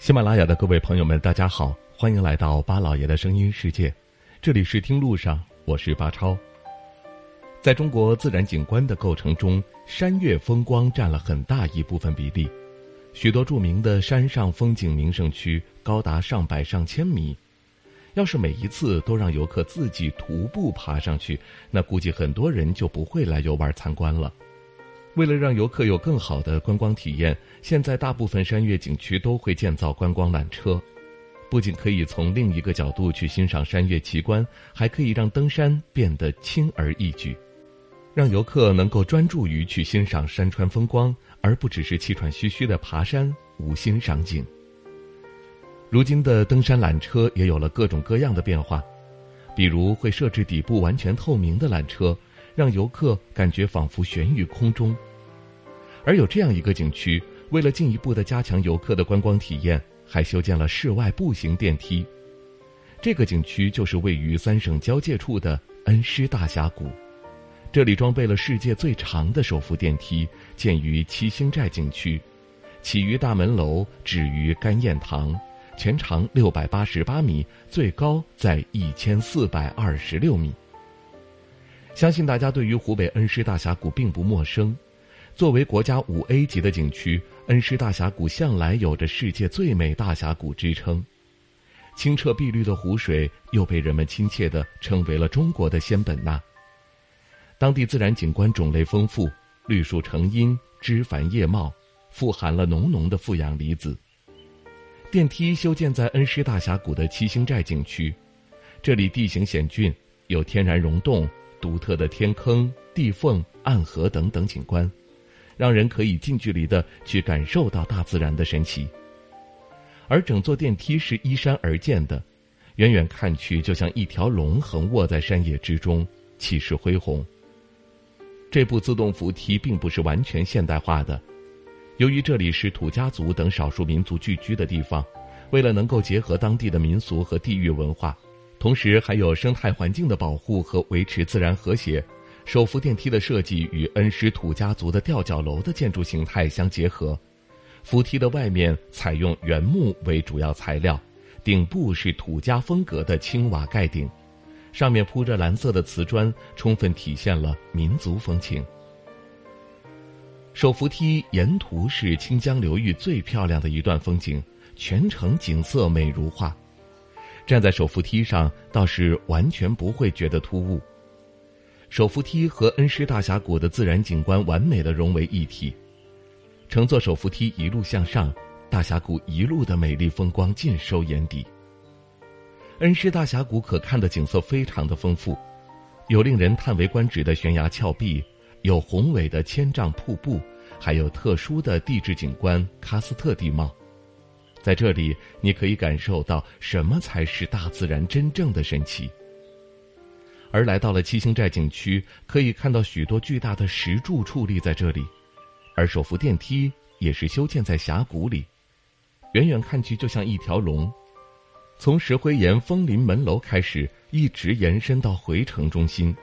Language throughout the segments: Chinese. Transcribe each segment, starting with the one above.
喜马拉雅的各位朋友们，大家好，欢迎来到巴老爷的声音世界，这里是听路上，我是巴超。在中国自然景观的构成中，山岳风光占了很大一部分比例，许多著名的山上风景名胜区高达上百上千米，要是每一次都让游客自己徒步爬上去，那估计很多人就不会来游玩参观了。为了让游客有更好的观光体验，现在大部分山岳景区都会建造观光缆车，不仅可以从另一个角度去欣赏山岳奇观，还可以让登山变得轻而易举，让游客能够专注于去欣赏山川风光，而不只是气喘吁吁的爬山无心赏景。如今的登山缆车也有了各种各样的变化，比如会设置底部完全透明的缆车。让游客感觉仿佛悬于空中，而有这样一个景区，为了进一步的加强游客的观光体验，还修建了室外步行电梯。这个景区就是位于三省交界处的恩施大峡谷，这里装备了世界最长的手扶电梯，建于七星寨景区，起于大门楼，止于甘燕塘，全长六百八十八米，最高在一千四百二十六米。相信大家对于湖北恩施大峡谷并不陌生。作为国家五 A 级的景区，恩施大峡谷向来有着“世界最美大峡谷”之称。清澈碧绿的湖水又被人们亲切地称为了“中国的仙本那”。当地自然景观种类丰富，绿树成荫，枝繁叶茂，富含了浓浓的负氧离子。电梯修建在恩施大峡谷的七星寨景区，这里地形险峻，有天然溶洞。独特的天坑、地缝、暗河等等景观，让人可以近距离的去感受到大自然的神奇。而整座电梯是依山而建的，远远看去就像一条龙横卧在山野之中，气势恢宏。这部自动扶梯并不是完全现代化的，由于这里是土家族等少数民族聚居的地方，为了能够结合当地的民俗和地域文化。同时，还有生态环境的保护和维持自然和谐。手扶电梯的设计与恩施土家族的吊脚楼的建筑形态相结合，扶梯的外面采用原木为主要材料，顶部是土家风格的青瓦盖顶，上面铺着蓝色的瓷砖，充分体现了民族风情。手扶梯沿途是清江流域最漂亮的一段风景，全程景色美如画。站在手扶梯上，倒是完全不会觉得突兀。手扶梯和恩施大峡谷的自然景观完美的融为一体，乘坐手扶梯一路向上，大峡谷一路的美丽风光尽收眼底。恩施大峡谷可看的景色非常的丰富，有令人叹为观止的悬崖峭壁，有宏伟的千丈瀑布，还有特殊的地质景观喀斯特地貌。在这里，你可以感受到什么才是大自然真正的神奇。而来到了七星寨景区，可以看到许多巨大的石柱矗立在这里，而手扶电梯也是修建在峡谷里，远远看去就像一条龙，从石灰岩枫林门楼开始，一直延伸到回城中心。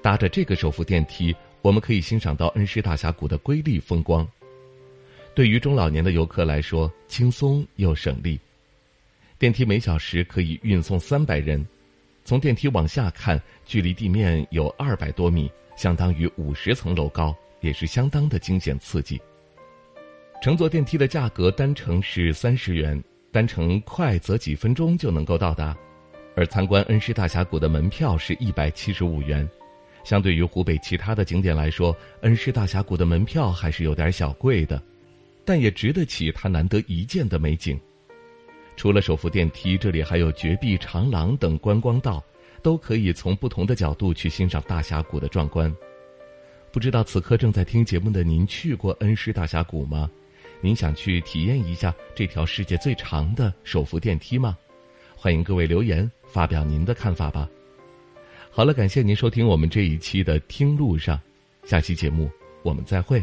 搭着这个手扶电梯，我们可以欣赏到恩施大峡谷的瑰丽风光。对于中老年的游客来说，轻松又省力。电梯每小时可以运送三百人，从电梯往下看，距离地面有二百多米，相当于五十层楼高，也是相当的惊险刺激。乘坐电梯的价格单程是三十元，单程快则几分钟就能够到达，而参观恩施大峡谷的门票是一百七十五元。相对于湖北其他的景点来说，恩施大峡谷的门票还是有点小贵的。但也值得起它难得一见的美景。除了手扶电梯，这里还有绝壁长廊等观光道，都可以从不同的角度去欣赏大峡谷的壮观。不知道此刻正在听节目的您去过恩施大峡谷吗？您想去体验一下这条世界最长的手扶电梯吗？欢迎各位留言发表您的看法吧。好了，感谢您收听我们这一期的听路上，下期节目我们再会。